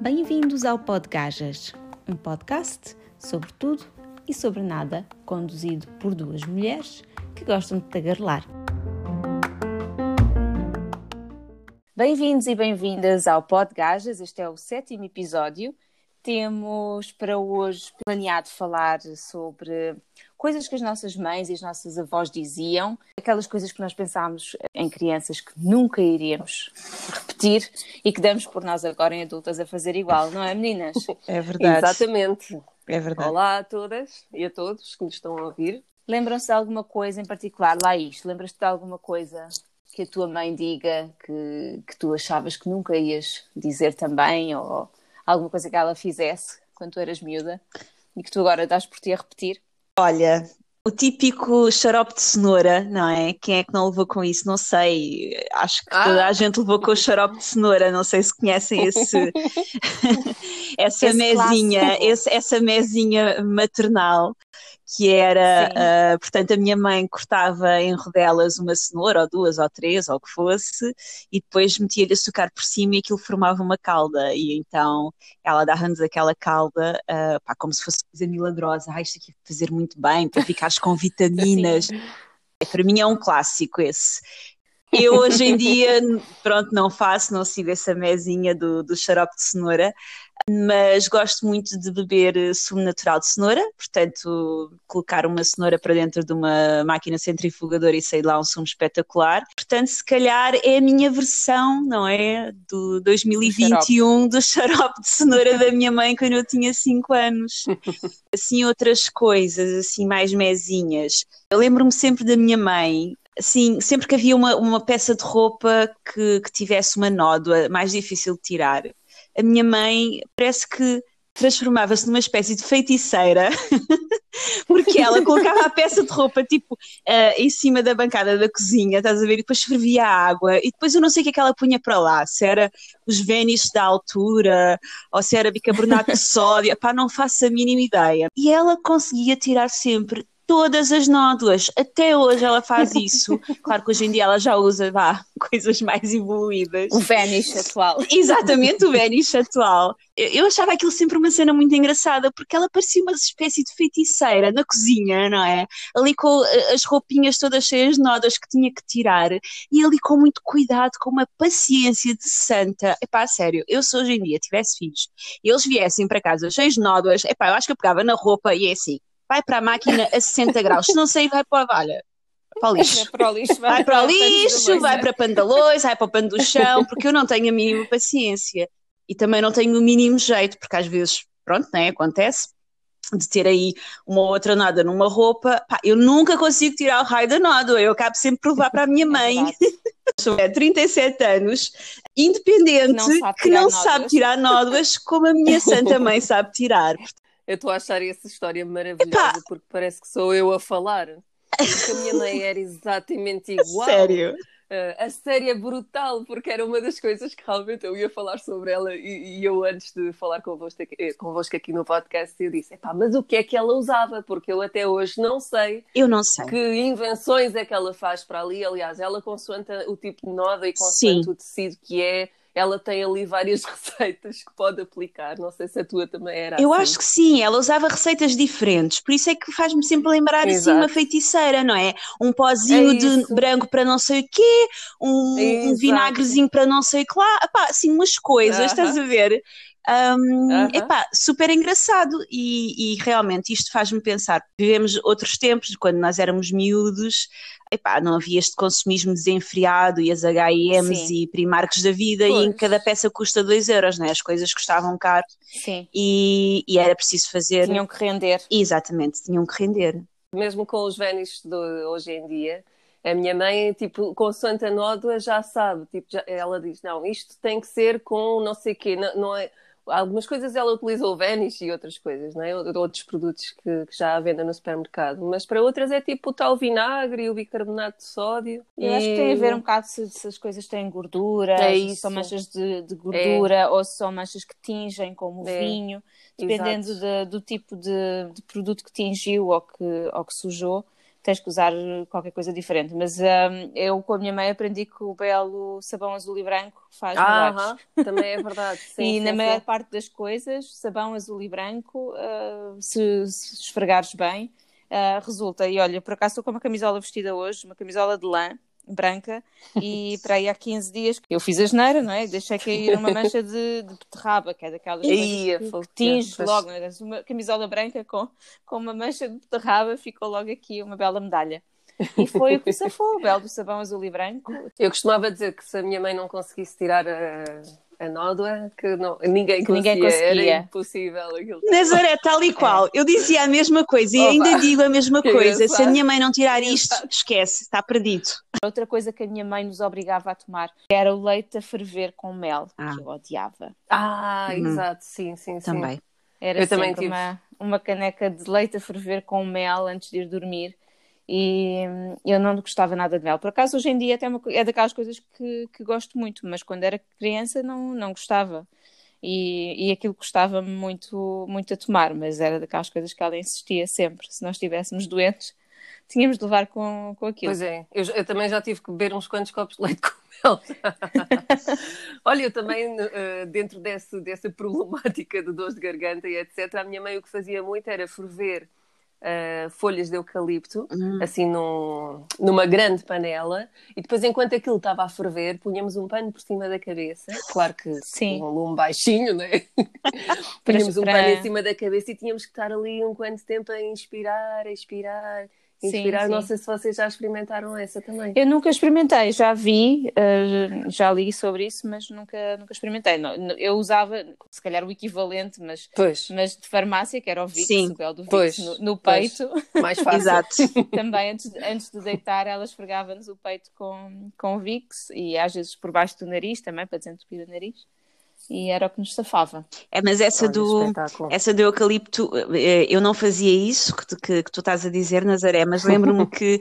Bem-vindos ao Podgajas, um podcast sobre tudo e sobre nada, conduzido por duas mulheres que gostam de tagarelar. Bem-vindos e bem-vindas ao Podgajas, este é o sétimo episódio. Temos para hoje planeado falar sobre coisas que as nossas mães e as nossas avós diziam, aquelas coisas que nós pensámos em crianças que nunca iríamos repetir e que damos por nós agora em adultas a fazer igual, não é, meninas? É verdade. Exatamente. É verdade. Olá a todas e a todos que nos estão a ouvir. Lembram-se de alguma coisa em particular? Isto, lembras-te de alguma coisa que a tua mãe diga que, que tu achavas que nunca ias dizer também ou alguma coisa que ela fizesse quando tu eras miúda e que tu agora dás por ti a repetir? Olha, o típico xarope de cenoura, não é? Quem é que não levou com isso? Não sei. Acho que Ah. toda a gente levou com o xarope de cenoura. Não sei se conhecem esse, essa Esse mesinha, esse- essa mesinha maternal. Que era, ah, portanto, a minha mãe cortava em rodelas uma cenoura, ou duas, ou três, ou o que fosse, e depois metia-lhe açúcar por cima e aquilo formava uma calda. E então ela dava-nos aquela calda, ah, pá, como se fosse coisa milagrosa. Ah, isto aqui vai fazer muito bem para ficares com vitaminas. Para mim é um clássico esse. Eu hoje em dia, pronto, não faço, não sigo essa mesinha do, do xarope de cenoura, mas gosto muito de beber eh, sumo natural de cenoura, portanto, colocar uma cenoura para dentro de uma máquina centrifugadora e sair lá um sumo espetacular. Portanto, se calhar é a minha versão, não é? Do 2021 do xarope de cenoura da minha mãe quando eu tinha 5 anos. Assim, outras coisas, assim, mais mezinhas. Eu lembro-me sempre da minha mãe, assim, sempre que havia uma, uma peça de roupa que, que tivesse uma nódoa mais difícil de tirar, a minha mãe parece que transformava-se numa espécie de feiticeira, porque ela colocava a peça de roupa tipo eh, em cima da bancada da cozinha, estás a ver? E depois fervia a água, e depois eu não sei o que é que ela punha para lá, se era os Vénis da altura, ou se era bicarbonato de sódio, pá, não faço a mínima ideia. E ela conseguia tirar sempre todas as nódoas, até hoje ela faz isso. Claro que hoje em dia ela já usa, vá, coisas mais evoluídas. O Vanish atual. Exatamente, o Vanish atual. Eu, achava aquilo sempre uma cena muito engraçada, porque ela parecia uma espécie de feiticeira na cozinha, não é? Ali com eh, as roupinhas todas cheias de nódoas que tinha que tirar, e ali com muito cuidado, com uma paciência de santa. Epá, sério, eu se hoje em dia tivesse filhos e eles viessem para casa cheios de nódoas, epá, eu acho que eu pegava na roupa e é assim, vai para a máquina a 60 graus, se não sair vai para, olha, para o lixo. para o lixo, Vai para o lixo, vai né? para pandalões, vai para o pano do chão, porque eu não tenho a mínima paciência. E também não tenho o mínimo jeito, porque às vezes, pronto, né, acontece de ter aí uma ou outra nódoa numa roupa. Pá, eu nunca consigo tirar o raio da nódoa, eu acabo sempre por levar para a minha É mãe, sou é 37 anos, independente, Que não sabe que não nódoas. sabe tirar nódoas, como a minha santa mãe sabe tirar. Eu estou a achar essa história maravilhosa Epá. porque parece que sou eu a falar. Porque a minha mãe era exatamente igual. Sério. Uh, a série é brutal, porque era uma das coisas que realmente eu ia falar sobre ela e, e eu antes de falar convosco aqui, eh, convosco aqui no podcast eu disse, epá, mas o que é que ela usava? Porque eu até hoje não sei Eu não sei. que invenções é que ela faz para ali. Aliás, ela consoante o tipo de noda e consoante Sim. o tecido que é, ela tem ali várias receitas que pode aplicar. Não sei se a tua também era Eu assim. acho que sim, ela usava receitas diferentes, por isso é que faz-me sempre lembrar assim uma Exato. feiticeira, não é? Um pozinho É de branco para não sei o quê, um, um Exato. vinagrezinho para não sei o que lá, epá, assim umas coisas, Aham. estás a ver? Um, Aham. epá, super engraçado e, e realmente isto faz-me pensar, vivemos outros tempos, quando nós éramos miúdos, epá, não havia este consumismo desenfreado e as H&M's e Primarks da vida e em Pois. cada peça custa 2 euros, não é? As coisas custavam caro Sim, e, e era preciso fazer. tinham que render. Exatamente, tinham que render. mesmo com os Vénis de hoje em dia, a minha mãe, tipo, consoante a nódoa, já sabe. Tipo, já- ela diz: não, isto tem que ser com não sei o quê. Não, não é... Algumas coisas ela utiliza o Vanish e outras coisas, não é? Outros produtos que, que já há venda no supermercado. Mas para outras é tipo o tal vinagre e o bicarbonato de sódio. Eu acho que tem a ver um bocado se, se as coisas têm gordura, É se são manchas de, de gordura ou se são manchas que tingem, como o É. vinho, dependendo de- do tipo de, de produto que tingiu ou que, ou que sujou. Tens que usar qualquer coisa diferente. Mas um, eu com a minha mãe aprendi que o belo sabão azul e branco faz Ah, milagres. aham, também é verdade. Sim, e sim, na sim. maior parte das coisas, sabão azul e branco, uh, se, se esfregares bem, uh, resulta. E olha, por acaso estou com uma camisola vestida hoje, uma camisola de lã branca, e para aí há 15 dias eu fiz a geneira, não é? Deixei cair uma mancha de, de beterraba, que é daquelas Ia, que, tinge logo, é? uma camisola branca com, com uma mancha de beterraba, ficou logo aqui uma bela medalha. E foi o que safou, o belo do sabão azul e branco. Eu costumava dizer que se a minha mãe não conseguisse tirar a, a nódoa, que não, ninguém, Que ninguém conseguia. conseguia. Era impossível aquilo. Nazaré, tal e qual. Eu dizia a mesma coisa e Opa. ainda digo a mesma coisa. Se a minha mãe não tirar isto, esquece, está perdido. Outra coisa que a minha mãe nos obrigava a tomar era o leite a ferver com mel, Ah. que eu odiava. Ah, Uhum. exato, sim, sim, sim. Também. Era Eu também tive. uma, uma caneca de leite a ferver com mel antes de ir dormir. E eu não gostava nada de mel. Por acaso, hoje em dia até é uma é daquelas coisas que, que gosto muito, mas quando era criança não, não gostava. E, e aquilo gostava-me muito, muito a tomar, mas era daquelas coisas que ela insistia sempre. Se nós estivéssemos doentes, tínhamos de levar com, com aquilo. Pois é, eu, eu também já tive que beber uns quantos copos de leite com mel. Olha, eu também, eh, dentro desse, dessa problemática de dores de garganta e etc., a minha mãe o que fazia muito era ferver eh, folhas de eucalipto, Hum. assim num- numa grande panela, e depois, enquanto aquilo estava a ferver, punhamos um pano por cima da cabeça, claro que Sim. com um lume baixinho, né? punhamos um pano em cima da cabeça e tínhamos que estar ali um quanto tempo a inspirar, a expirar. Sim, Inspirar, não sim. sei se vocês já experimentaram essa também. Eu nunca experimentei, já vi, eh, já li sobre isso, mas nunca, nunca experimentei. Não, Eu usava, se calhar, o equivalente, mas, Pois, mas de farmácia, que era o Vicks, Sim, o belo do Vicks pois, no, no pois. peito. mais fácil. Exato. Também, antes, de- antes de deitar, ela esfregava-nos o peito com, com o Vicks e às vezes por baixo do nariz também, para desentupir o nariz. E era o que nos safava. É, mas essa Olha, do, essa do eucalipto, eh, eu não fazia isso que, tu- que- que tu estás a dizer, Nazaré, mas lembro-me que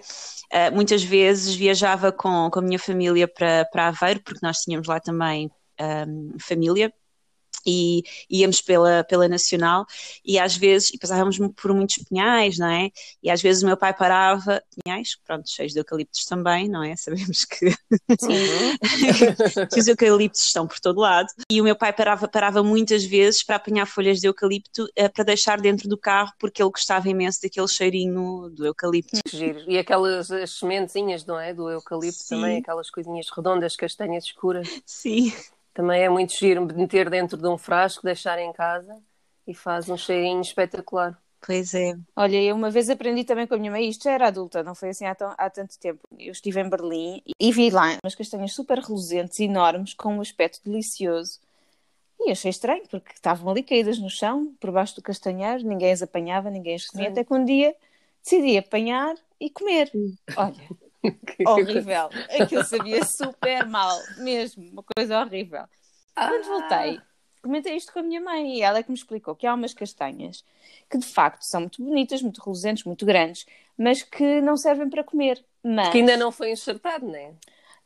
eh, muitas vezes viajava com, com a minha família para, para Aveiro, porque nós tínhamos lá também ahm, família. E íamos pela, pela Nacional e às vezes, e passávamos por muitos pinhais, não é? E às vezes o meu pai parava, pinhais, pronto, cheios de eucaliptos também, não é? Sabemos que que os eucaliptos estão por todo lado. E o meu pai parava, parava muitas vezes para apanhar folhas de eucalipto eh, para deixar dentro do carro, porque ele gostava imenso daquele cheirinho do eucalipto. Giro. E aquelas as sementezinhas, não é? Do eucalipto Sim. também, aquelas coisinhas redondas, castanhas escuras. Sim. Também é muito giro meter dentro de um frasco, deixar em casa e faz um cheirinho espetacular. Pois é. Olha, eu uma vez aprendi também com a minha mãe, isto já era adulta, não foi assim há, tão- há tanto tempo. Eu estive em Berlim e vi lá umas castanhas super reluzentes, enormes, com um aspecto delicioso. E achei estranho, porque estavam ali caídas no chão, por baixo do castanheiro, ninguém as apanhava, ninguém as comia, até que um dia decidi apanhar e comer. Olha, horrível. Aquilo sabia super mal, mesmo, uma coisa horrível. Quando voltei, comentei isto com a minha mãe e ela é que me explicou que há umas castanhas que de facto são muito bonitas, muito reluzentes, muito grandes, mas que não servem para comer. Mas Que ainda não foi enxertado, não é?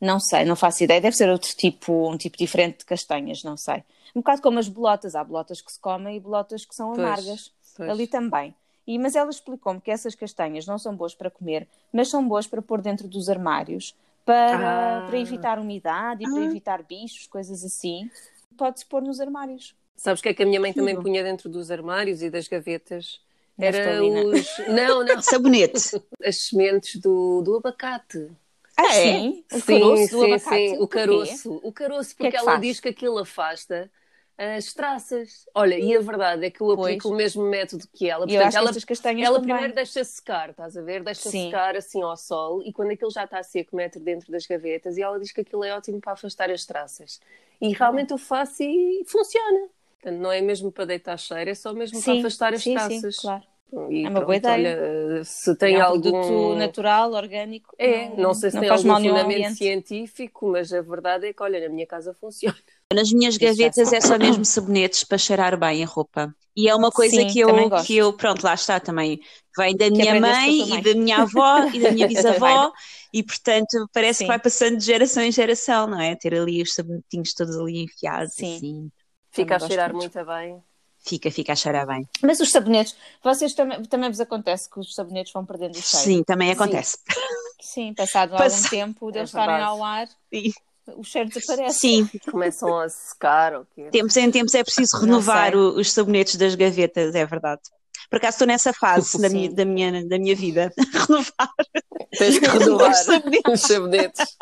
não sei, não faço ideia. Deve ser outro tipo, um tipo diferente de castanhas, não sei. Um bocado como as bolotas. Há bolotas que se comem e bolotas que são Pois, amargas. pois. Ali também. E, mas ela explicou-me que essas castanhas não são boas para comer, mas são boas para pôr dentro dos armários, para, Ah. para evitar umidade e para Ah. evitar bichos, coisas assim. Pode-se pôr nos armários. Sabes o que é que a minha mãe também punha dentro dos armários e das gavetas? Era os. Não, não. Sabonete. As sementes do, do abacate. Ah, é? sim? O sim, caroço do sim, abacate. sim, o caroço. O caroço, que é porque que ela faz? diz que aquilo afasta as traças. Olha, e a verdade é que eu aplico Pois. o mesmo método que ela. Portanto, acho que ela, ela primeiro deixa secar, estás a ver? Deixa Sim. secar assim ao sol e quando aquilo já está seco, mete dentro das gavetas e ela diz que aquilo é ótimo para afastar as traças. E realmente eu faço e funciona. Portanto, não é mesmo para deitar cheiro, é só mesmo para Sim, afastar as sim, traças. sim, claro. E É uma boa pronto, ideia. olha, se tem é um algum produto natural, orgânico. é, não sei se não tem algum fundamento científico, mas a verdade é que, olha, na minha casa funciona. Nas minhas Isso já gavetas é só mesmo sabonetes para cheirar bem a roupa. E é uma coisa Sim, que eu, que eu, pronto, lá está também. Vem da minha aprendeste com a mãe e da minha avó e da minha bisavó, e portanto parece Sim. que vai passando de geração em geração, não é? Ter ali os sabonetinhos todos ali enfiados, Sim. assim. Fica a cheirar muito. muito bem. Fica, fica a cheirar bem. Mas os sabonetes, vocês também, também vos acontece que os sabonetes vão perdendo o cheiro? Sim, também acontece. Sim, passado algum Passa- tempo de É eles estarem ao ar, Sim. O cheiro desaparece. Sim, Começam a secar ou quê? tempos em tempos é preciso Não renovar o- os sabonetes das gavetas, é verdade. Por acaso estou nessa fase da minha, da, minha, da minha vida. Renovar Tens que renovar os sabonetes. os sabonetes.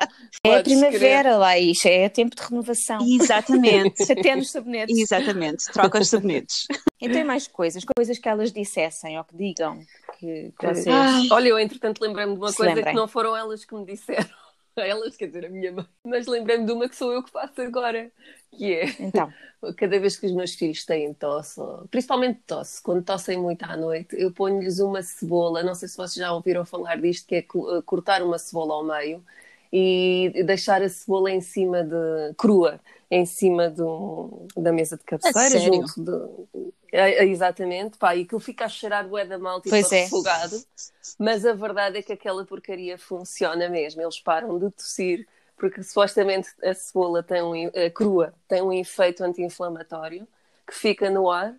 É a Podes primavera lá, isto é tempo de renovação. Exatamente. Até nos sabonetes. Exatamente. Troca os sabonetes. E tem mais coisas, coisas que elas dissessem ou que digam que, que vocês. Ai. Olha, eu entretanto lembrei-me de uma Se coisa lembrem. que não foram elas que me disseram. Elas, quer dizer, a minha mãe. Mas lembrei-me de uma que sou eu que faço agora. Que é, Então, cada vez que os meus filhos têm tosse, principalmente tosse, quando tossem muito à noite, eu ponho-lhes uma cebola. Não sei se vocês já ouviram falar disto, que é eh, cortar uma cebola ao meio e deixar a cebola em cima de. crua, em cima do, da mesa de cabeceira, junto de. É, é, exatamente, pá, e aquilo fica a cheirar bué da mal, tipo é. refogado. Mas a verdade é que aquela porcaria funciona mesmo. Eles param de tossir, porque supostamente a cebola tem um, crua tem um efeito anti-inflamatório que fica no ar.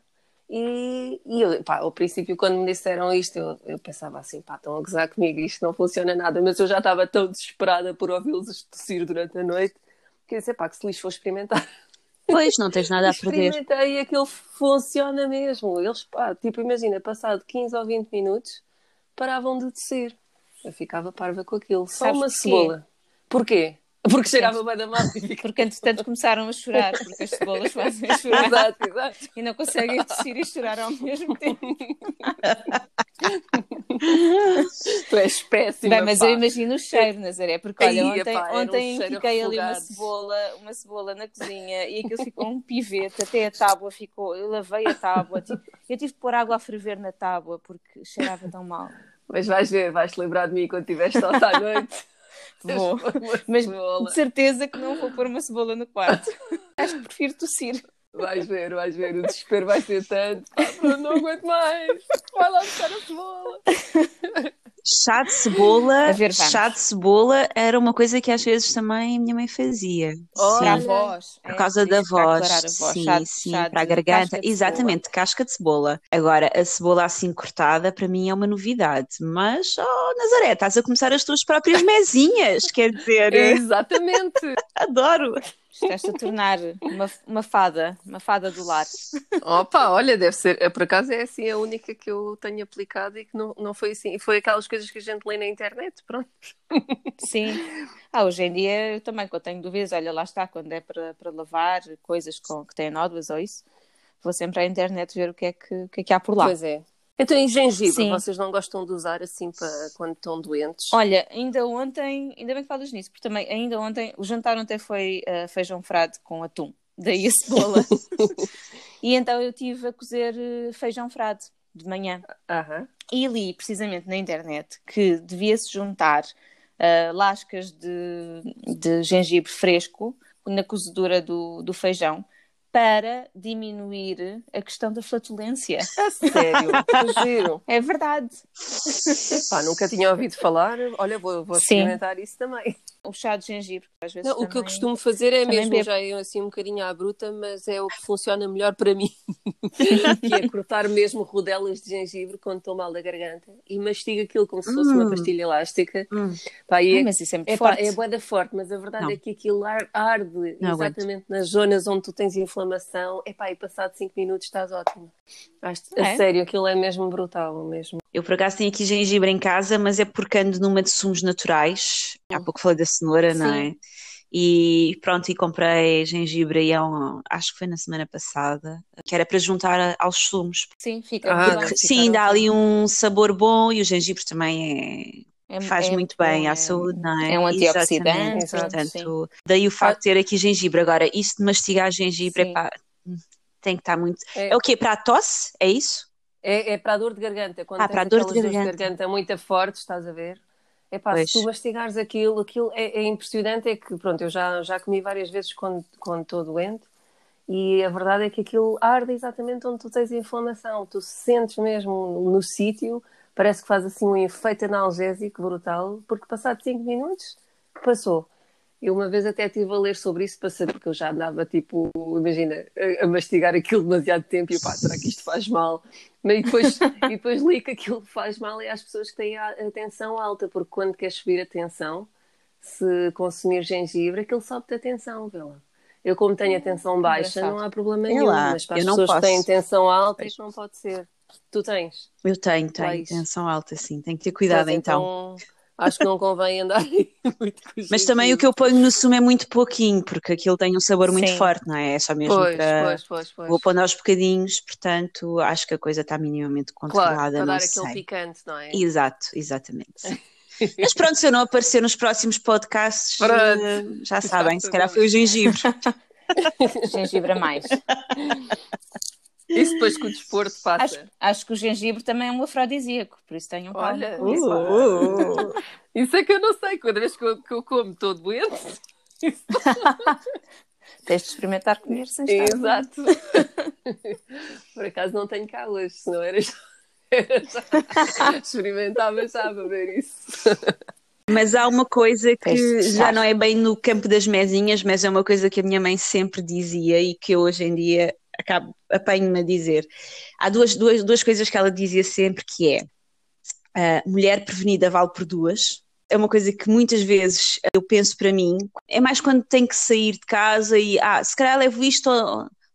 E, e eu, pá, ao princípio, quando me disseram isto, eu, eu pensava assim: pá, estão a gozar comigo, isto não funciona nada. Mas eu já estava tão desesperada por ouvi-los tossir durante a noite que eu disse: pá, que se lixo vou experimentar. Pois, não tens nada a perder. Experimentei e aquilo funciona mesmo. Eles, pá, tipo, imagina, passado 15 ou 20 minutos, paravam de tossir. Eu ficava parva com aquilo. Só Sabes uma porquê? cebola. Porquê? Porque cheirava bem da massa. porque entretanto começaram a chorar, porque as cebolas fazem chorar exato, exato. e não conseguem tossir e chorar ao mesmo tempo. Tu és péssima. Bem, mas pá. eu imagino o cheiro, Nazaré, porque olha, Ai, ontem, um ontem cheiro fiquei ali uma cebola, uma cebola na cozinha e aquilo ficou um pivete, até a tábua ficou, eu lavei a tábua, tipo, eu tive que pôr água a ferver na tábua porque cheirava tão mal. Mas vais ver, vais-te lembrar de mim quando tiveres tosse à noite. Vou. Mas cebola. de certeza que não vou pôr uma cebola no quarto. Acho que prefiro tossir. Vais ver, vais ver. O desespero vai ser tanto. Pá, Bruno, não aguento mais. Vai lá buscar a cebola. Chá de cebola, A ver, chá de cebola era uma coisa que às vezes também a minha mãe fazia. Olha, Para a Sim, voz. por é, causa diz da voz. a voz. Sim, Chá de- sim, chá para a garganta. cebola. Exatamente, casca de cebola. Agora, a cebola assim cortada para mim é uma novidade. Mas, oh, Nazaré, estás a começar as tuas próprias mesinhas, quer dizer, Exatamente. adoro. Estás-te a tornar uma, uma fada, uma fada do lar. Opa, olha, deve ser. Por acaso é assim a única que eu tenho aplicado e que não, não foi assim. Foi aquelas coisas que a gente lê na internet, pronto. Sim. Ah, hoje em dia eu também, quando tenho dúvidas, olha, lá está, quando é para, para lavar coisas com, que têm nódoas ou isso, vou sempre à internet ver o que é que, o que, é que há por lá. Pois é. Então, em gengibre, Sim. vocês não gostam de usar assim para quando estão doentes? Olha, ainda ontem, ainda bem que falas nisso, porque também ainda ontem, o jantar ontem foi eh, feijão frade com atum, daí a cebola. e então eu tive a cozer eh, feijão frade de manhã. Aham. E li precisamente na internet que devia-se juntar ah, lascas de, de gengibre fresco na cozedura do, do feijão para diminuir a questão da flatulência. A sério, giro. É verdade. Pá, nunca tinha ouvido falar. Olha, vou, vou Sim. experimentar isso também. O chá de gengibre, às vezes. Não, o que eu costumo fazer é mesmo, bebo. já é assim um bocadinho à bruta, mas é o que funciona melhor para mim. que é cortar mesmo rodelas de gengibre quando estou mal da garganta e mastigo aquilo como se fosse uma Hum. pastilha elástica. Hum. Pá, e Ah, é, mas isso é muito é, pá, forte. é boeda forte, mas a verdade Não. é que aquilo ar- arde Não aguento. exatamente nas zonas onde tu tens inflamação. É pá, e passado 5 minutos estás ótimo. Acho, a É? sério, aquilo é mesmo brutal mesmo. Eu por acaso tenho aqui gengibre em casa, mas é porque ando numa de sumos naturais. Há Hum. pouco falei da cenoura, não Sim. é? E pronto, e comprei gengibre aí há um, acho que foi na semana passada, que era para juntar aos sumos. Sim, fica Ah, bem. Que, sim, dá ali um sabor bom e o gengibre também é, É- faz é muito bem é- à saúde, não é? é um antioxidante, Exatamente, portanto, daí o facto de ter aqui gengibre. Agora, isso de mastigar gengibre, Sim. epá, tem que estar muito. É, É o quê? Para a tosse? É isso? é, é para a dor de garganta. Quando Ah, tens para a dor de aquelas dores de garganta. garganta muito fortes, estás a ver? É pá, Pois. se tu mastigares aquilo, aquilo é, é impressionante. É que, pronto, eu já, já comi várias vezes quando quando estou doente e a verdade é que aquilo arde exatamente onde tu tens inflamação. Tu sentes mesmo no sítio, parece que faz assim um efeito analgésico brutal, porque passado 5 minutos passou. Eu uma vez até estive a ler sobre isso para saber, porque eu já andava, tipo, imagina, a, a mastigar aquilo demasiado tempo e pá, será que isto faz mal? Mas depois, e depois li que aquilo faz mal é às pessoas que têm a, a tensão alta, porque quando queres subir a tensão, se consumir gengibre, aquilo sobe a tensão, vê lá. Eu, como tenho a tensão baixa, não há problema nenhum, lá, mas para as pessoas que posso. têm tensão alta, isto não pode ser. Tu tens? Eu tenho, tenho Pois. tensão alta, sim. Tenho que ter cuidado Pois, então. Acho que não convem andar muito com Mas também o que eu ponho no sumo é muito pouquinho, porque aquilo tem um sabor muito Sim. forte, não é? É só mesmo Pois, para. pois, pois, pois. Vou pondo aos bocadinhos, portanto, acho que a coisa está minimamente Claro, controlada, para não dar sei. aquele picante, não é? Exato, exatamente. Mas pronto, se eu não aparecer nos próximos podcasts, Pronto. eh, já sabem, se calhar foi o gengibre. Gengibre a mais. Isso depois que o desporto passa. Acho, acho que o gengibre também é um afrodisíaco, por isso tenham calma. Olha, isso. Uh, Isso é que eu não sei. Cada vez que eu, que eu como estou doente. Tens de experimentar comer sem estar. Exato. Por acaso não tenho cá hoje, senão era já. Era já. Experimentava já para ver isso. Mas há uma coisa que já não é bem no campo das mesinhas, mas é uma coisa que a minha mãe sempre dizia e que eu hoje em dia acabo, apanho-me a dizer. Há duas, duas, duas coisas que ela dizia sempre que é a mulher prevenida vale por duas. É uma coisa que muitas vezes eu penso para mim, é mais quando tenho que sair de casa e ah, se calhar levo isto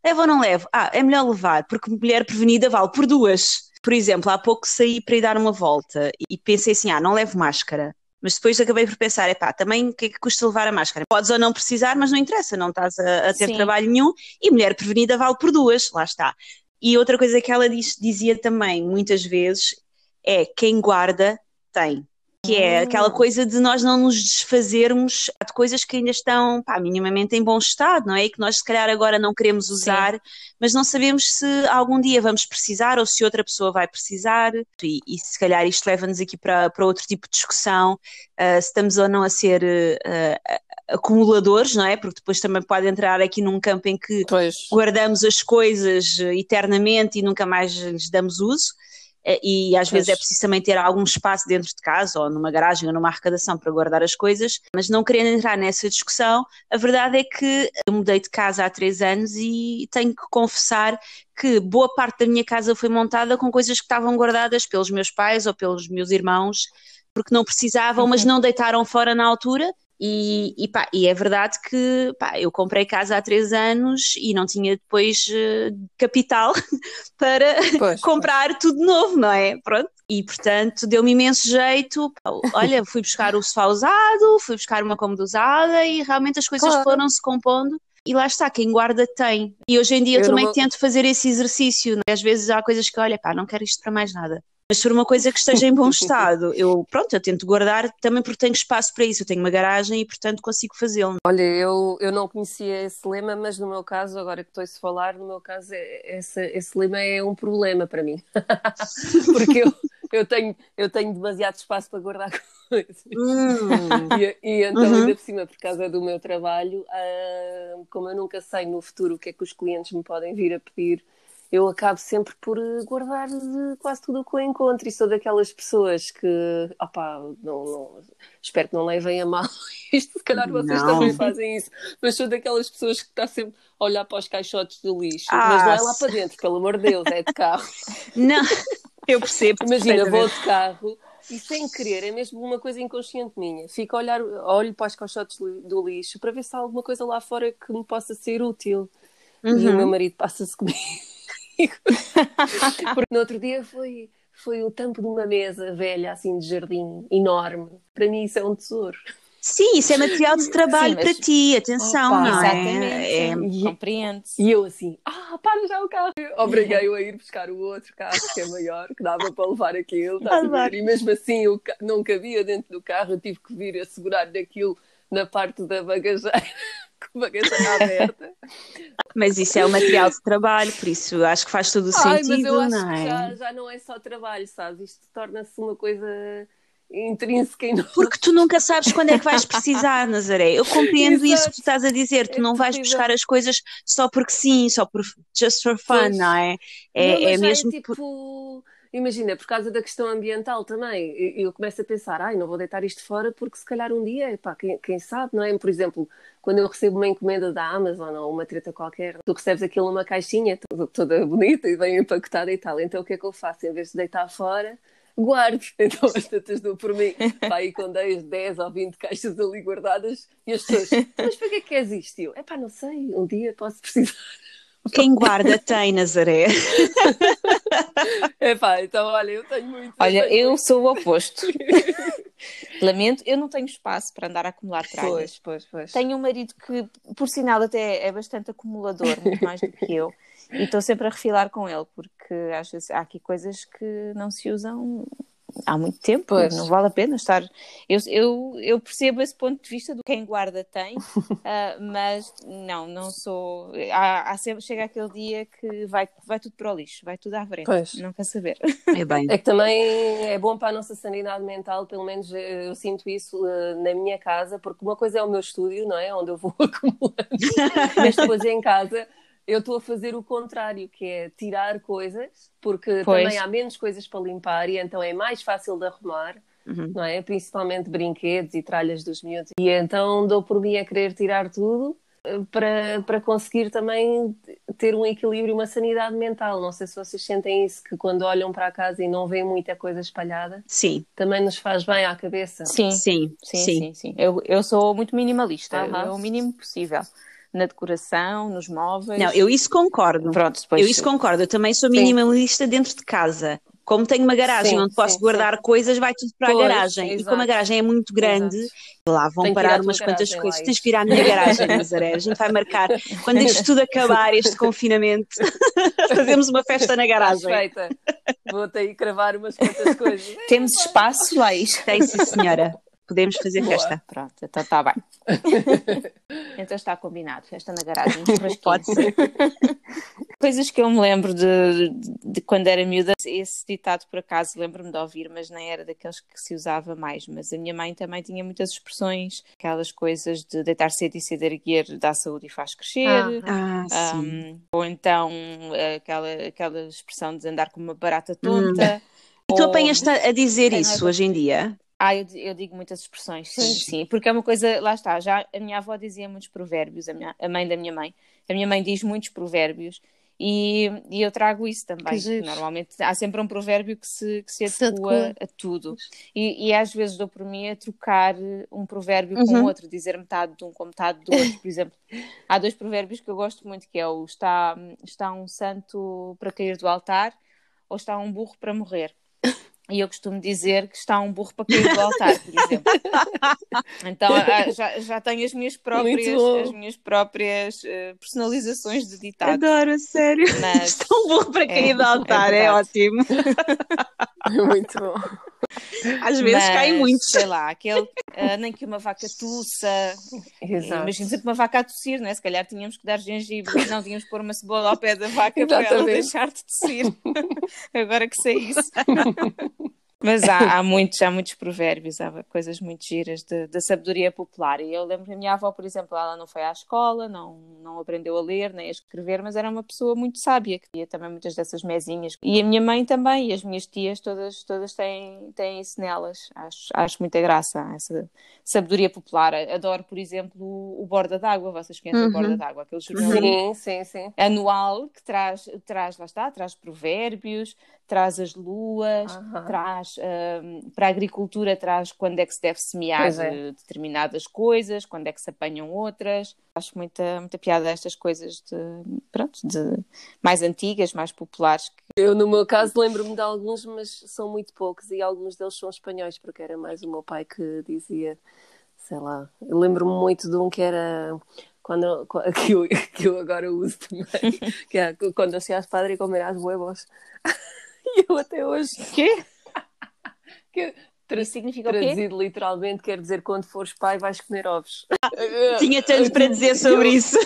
levo ou não levo? Ah, é melhor levar, porque mulher prevenida vale por duas. Por exemplo, há pouco saí para ir dar uma volta e pensei assim, ah, não levo máscara. Mas depois acabei por pensar, epá, também o que é que custa levar a máscara? Podes ou não precisar, mas não interessa, não estás a, a ter Sim. trabalho nenhum e mulher prevenida vale por duas, lá está. E outra coisa que ela diz- dizia também muitas vezes é quem guarda tem. Que é aquela coisa de nós não nos desfazermos de coisas que ainda estão pá, minimamente em bom estado, não é? E que nós se calhar agora não queremos usar, mas não sabemos se algum dia vamos precisar ou se outra pessoa vai precisar. E, e se calhar isto leva-nos aqui para, para outro tipo de discussão, ah, se estamos ou não a ser ah, acumuladores, não é? Porque depois também pode entrar aqui num campo em que Pois. guardamos as coisas eternamente e nunca mais lhes damos uso. Eh, E às vezes é Pois. preciso também ter algum espaço dentro de casa ou numa garagem ou numa arrecadação para guardar as coisas, mas não querendo entrar nessa discussão, a verdade é que eu mudei de casa há três anos e tenho que confessar que boa parte da minha casa foi montada com coisas que estavam guardadas pelos meus pais ou pelos meus irmãos porque não precisavam, mas não deitaram fora na altura. E, e, pá, e é verdade que pá, eu comprei casa há três anos e não tinha depois eh, capital para Pois. comprar tudo novo, não é? Pronto. E portanto deu-me imenso jeito. Olha, fui buscar o sofá usado, fui buscar uma cômoda usada e realmente as coisas Claro. foram se compondo. E lá está, quem guarda tem. E hoje em dia eu, Eu também não- tento fazer esse exercício. né? Às vezes há coisas que, olha, pá, não quero isto para mais nada. Mas se for uma coisa que esteja em bom estado, eu, pronto, eu tento guardar também porque tenho espaço para isso. Eu tenho uma garagem e, portanto, consigo fazê-lo. Olha, eu, eu não conhecia esse lema, mas no meu caso, agora que estou-se a falar, no meu caso, é- esse, esse lema é um problema para mim. Porque eu, eu, tenho, eu tenho demasiado espaço para guardar coisas. E, e então, Uhum. ainda por cima, por causa do meu trabalho, ah, como eu nunca sei no futuro o que é que os clientes me podem vir a pedir, eu acabo sempre por eh, guardar quase tudo o que eu encontro. E sou daquelas pessoas que, opá, não, não- espero que não levem a mal isto, se calhar vocês Não. também fazem isso, mas sou daquelas pessoas que está sempre a olhar para os caixotes do lixo, Ah, mas não é lá se- para dentro, pelo amor de Deus, é de carro. Não, eu percebo. Imagina, vou de carro e sem querer, é mesmo uma coisa inconsciente minha. Fico a olhar, olho para os caixotes do lixo para ver se há alguma coisa lá fora que me possa ser útil. E o Uhum. meu marido passa-se comigo. Porque no outro dia foi, foi o tampo de uma mesa velha, assim, de jardim, enorme. Para mim isso é um tesouro. Sim, isso é material de trabalho Sim, mas- para ti, atenção, Opa, não Exatamente. é? é... sim, Compreende-se. E eu assim, ah, para já o carro. Obriguei-o a ir buscar o outro carro, que é maior, que dava para levar aquilo. E mesmo assim o ca- não cabia dentro do carro, eu tive que vir a segurar daquilo na parte da bagageira, com a bagageira aberta. Mas isso é o material de trabalho, por isso acho que faz todo o Ai, mas sentido, eu acho não que é? já, já não é só trabalho, sabes? Isto torna-se uma coisa intrínseca e não. Porque tu nunca sabes quando é que vais precisar, Nazaré. Eu compreendo isso Exato. que tu estás a dizer. Tu É não vais buscar as coisas só porque sim, só por just for fun, Pois. não é? Não, É, mas é já mesmo tipo. Imagina, por causa da questão ambiental também, eu, começo a pensar, ai, não vou deitar isto fora porque se calhar um dia, pá, quem, quem sabe, não é? Por exemplo, quando eu recebo uma encomenda da Amazon ou uma treta qualquer, tu recebes aquilo numa caixinha toda, toda bonita e bem empacotada e tal. Então o que é que eu faço? Em vez de deitar fora, guardo. Então as tantas dou por mim, aí com 10, 10 ou 20 caixas ali guardadas e as pessoas, mas para que é que és isto? Eu, é pá, não sei, um dia posso precisar. Quem guarda tem, Nazaré. É pá, então olha, eu tenho muito. Olha, eu sou o oposto. Lamento, eu não tenho espaço para andar a acumular tralhas. Pois, pois, pois. Tenho um marido que, por sinal, até é bastante acumulador, muito mais do que eu. E estou sempre a refilar com ele, porque às vezes há aqui coisas que não se usam há muito tempo, Pois. não vale a pena estar. Eu, eu, eu percebo esse ponto de vista do quem guarda tem, ah, mas não, não sou. Há, há sempre, chega aquele dia que vai, vai tudo para o lixo, vai tudo à frente, Pois. não quer saber. É bem. É que também é bom para a nossa sanidade mental, pelo menos eu sinto isso eh, na minha casa, porque uma coisa é o meu estúdio, não é? Onde eu vou acumulando, mas depois em casa eu estou a fazer o contrário, que é tirar coisas, porque Pois. também há menos coisas para limpar e então é mais fácil de arrumar. Uhum. Não é? Principalmente brinquedos e tralhas dos miúdos. E então dou por mim a querer tirar tudo eh, para, para conseguir também ter um equilíbrio, uma sanidade mental. Não sei se vocês sentem isso, que quando olham para a casa e não veem muita coisa espalhada, Sim, também nos faz bem à cabeça. Sim, sim, Sim, sim. sim, sim. Eu, eu sou muito minimalista, Aham. é o mínimo possível. Na decoração, nos móveis. Não, eu isso concordo. Pronto, depois. Eu isso concordo. Eu também sou minimalista dentro de casa. Como tenho uma garagem Sim, onde posso sim, guardar coisas, vai tudo para Pois, a garagem. E exato. como a garagem é muito grande, Exato. lá vão parar umas quantas garagem coisas. lá, Tens que ir à minha garagem, Nazaré. A gente vai marcar. Quando isto tudo acabar, este confinamento, fazemos uma festa na garagem. feita. Vou-te aí cravar umas quantas coisas. Temos espaço, Laís. Tem sim, senhora. Podemos fazer Boa. festa. Pronto, então está bem. então está combinado, festa na garagem. Pode ser. Coisas que eu me lembro de, de, de quando era miúda, esse ditado por acaso lembro-me de ouvir, mas nem era daqueles que se usava mais. Mas a minha mãe também tinha muitas expressões, aquelas coisas de deitar cedo e cedo erguer dá saúde e faz crescer. Ah, Ah, sim. Um, ou então aquela, aquela expressão de andar com uma barata tonta. E tu apanhas-te a dizer isso hoje em dia? Ah, eu, eu digo muitas expressões, sim, Sim. porque é uma coisa, lá está, já a minha avó dizia muitos provérbios, a, minha, a mãe da minha mãe, a minha mãe diz muitos provérbios e, e eu trago isso também. Normalmente há sempre um provérbio que se, que se Se adequa adequa. a tudo. E, e às vezes dou por mim a trocar um provérbio com Uhum. outro, dizer metade de um com metade do outro. Por exemplo, há dois provérbios que eu gosto muito, que é o está, está um santo para cair do altar ou está um burro para morrer. E eu costumo dizer que está um burro para cair do altar, por exemplo. Então ah, já, já tenho as minhas próprias, as minhas próprias eh, personalizações de ditado. Adoro, sério. Mas Está um burro para cair É, do altar, é é, ótimo. Muito bom. Às vezes mas, caem muitos. Sei lá, aquele nem que uma vaca tussa. Exato. Imagina sempre uma vaca a tossir, não é? Se calhar tínhamos que dar gengibre, não tínhamos que pôr uma cebola ao pé da vaca para ela Exatamente. deixar de tossir. Agora que sei isso. Mas há, há muitos, há muitos provérbios, há coisas muito giras da sabedoria popular. E eu lembro que a minha avó, por exemplo, ela não foi à escola, não, não aprendeu a ler nem a escrever, mas era uma pessoa muito sábia, que tinha também muitas dessas mesinhas. E a minha mãe também, e as minhas tias, todas, todas têm, têm isso nelas. Acho, acho muita graça, essa sabedoria popular. Adoro, por exemplo, o, o Borda d'Água. Vocês conhecem Uhum. o Borda d'Água? Aquele jornalismo Sim, sim, sim. anual que traz, traz, lá está, traz provérbios, traz as luas, Aham. traz hum, para a agricultura, traz quando é que se deve semear é. determinadas coisas, quando é que se apanham outras. Acho muita, muita piada estas coisas de, pronto, de mais antigas, mais populares. Eu, no meu caso, lembro-me de alguns, mas são muito poucos e alguns deles são espanhóis, porque era mais o meu pai que dizia, sei lá. Eu lembro-me muito de um que era. Quando, que, eu, que eu agora uso também, que é quando seas padre comerás huevos. E eu até hoje. Quê? Que, tra- significa o quê? traduzido literalmente quer dizer quando fores pai vais comer ovos. Tinha tanto para dizer sobre Eu- isso.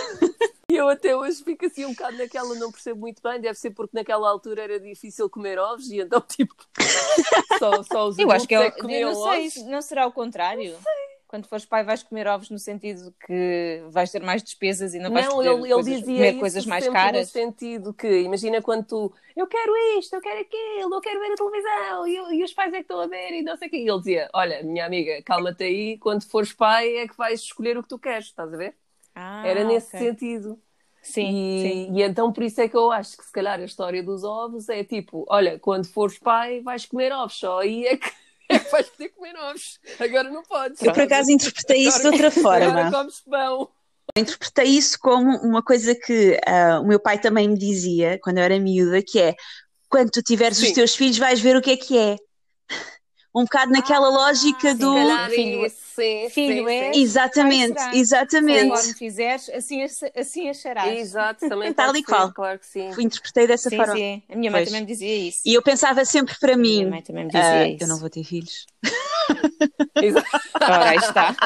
E eu até hoje fico assim um bocado naquela, não percebo muito bem, deve ser porque naquela altura era difícil comer ovos e então tipo só, só os Eu acho que, adultos é, que não sei, ovos. não será o contrário? Quando fores pai vais comer ovos no sentido que vais ter mais despesas e não vais Não, ele, ele coisas- dizia comer coisas mais caras. no sentido que, imagina quando tu, eu quero isto, eu quero aquilo, eu quero ver a televisão, e, e os pais é que estão a ver, e não sei o quê. E ele dizia, olha, minha amiga, calma-te aí, quando fores pai é que vais escolher o que tu queres, estás a ver? Ah, Era nesse ok. sentido. Sim, e, sim. e então por isso é que eu acho que se calhar a história dos ovos é tipo, olha, quando fores pai vais comer ovos, só aí é que vais poder comer ovos. Agora não podes. Eu por acaso interpretei isso de outra Agora forma. comes pão. interpretei isso como uma coisa que ah, o meu pai também me dizia quando eu era miúda, que é quando tu tiveres os Sim. teus filhos vais ver o que é que é. Um bocado naquela lógica sim, do. Se filho- sim, filho sim, é- sim. Exatamente, exatamente. Conforme fizeres, assim, assim acharás. Exato, também Tal e qual. claro que sim. Interpretei dessa Sim, forma. sim. A minha mãe Pois. também me dizia isso. E eu pensava sempre para A minha mim, mãe também me dizia ah, isso. eu não vou ter filhos. Exato. Ora, aí está.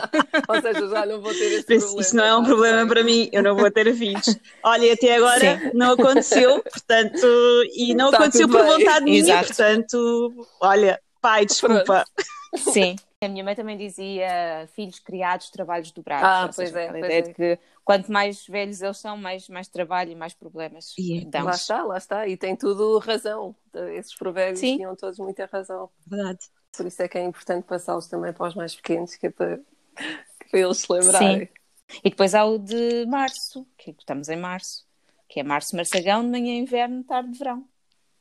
Ou seja, já não vou ter esse problema. isso não é um problema para mim, eu não vou ter filhos. Olha, até agora não aconteceu, portanto, e não Tá aconteceu por bem. vontade minha, Exato. portanto, olha, pai, desculpa. Sim. A minha mãe também dizia filhos criados, trabalhos dobrados. Ah, Ou seja, pois é, pois ideia é. de que quanto mais velhos eles são, mais, mais trabalho e mais problemas E é dão. Lá está, lá está. E tem tudo razão. Esses provérbios Sim. tinham todos muita razão. Verdade. Por isso é que é importante passá-los também para os mais pequenos, que é para, que é para eles se lembrarem. E depois há o de março, que estamos em março, que é março, marçagão, de manhã inverno, tarde de verão.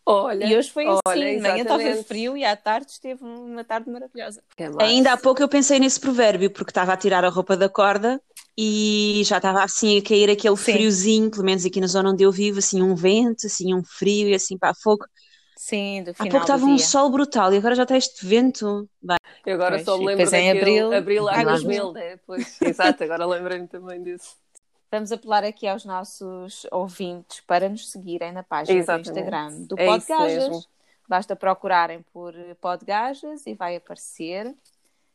Olha, e hoje foi assim, olha, de manhã estava frio e à tarde esteve uma tarde maravilhosa. Ainda há pouco eu pensei nesse provérbio, porque estava a tirar a roupa da corda e já estava assim a cair aquele Sim. friozinho, pelo menos aqui na zona onde eu vivo, assim um vento, assim um frio e assim para fogo. Sim, do Há final pouco do estava um sol brutal e agora já está este vento. Bem, Eu agora Pois, só me lembro depois em daquele abril, abril há águas 2000, né? Pois, exato, agora lembrei-me também disso. Vamos apelar aqui aos nossos ouvintes para nos seguirem na página Exatamente. do Instagram do É Podgajas. Basta procurarem por Podgajas e vai aparecer.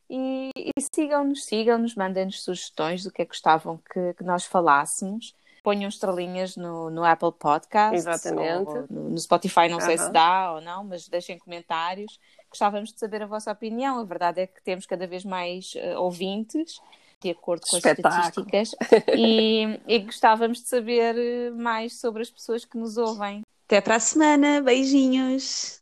E, sigam-nos, sigam-nos, mandem-nos sugestões do que é que gostavam que, que nós falássemos. Ponham estrelinhas no, no Apple Podcasts. Exatamente. ou no, no Spotify, não sei se dá ou não, mas deixem comentários. Gostávamos de saber a vossa opinião. A verdade é que temos cada vez mais eh, ouvintes, de acordo com as Espetáculo. estatísticas, e, e gostávamos de saber eh, mais sobre as pessoas que nos ouvem. até para a semana, beijinhos!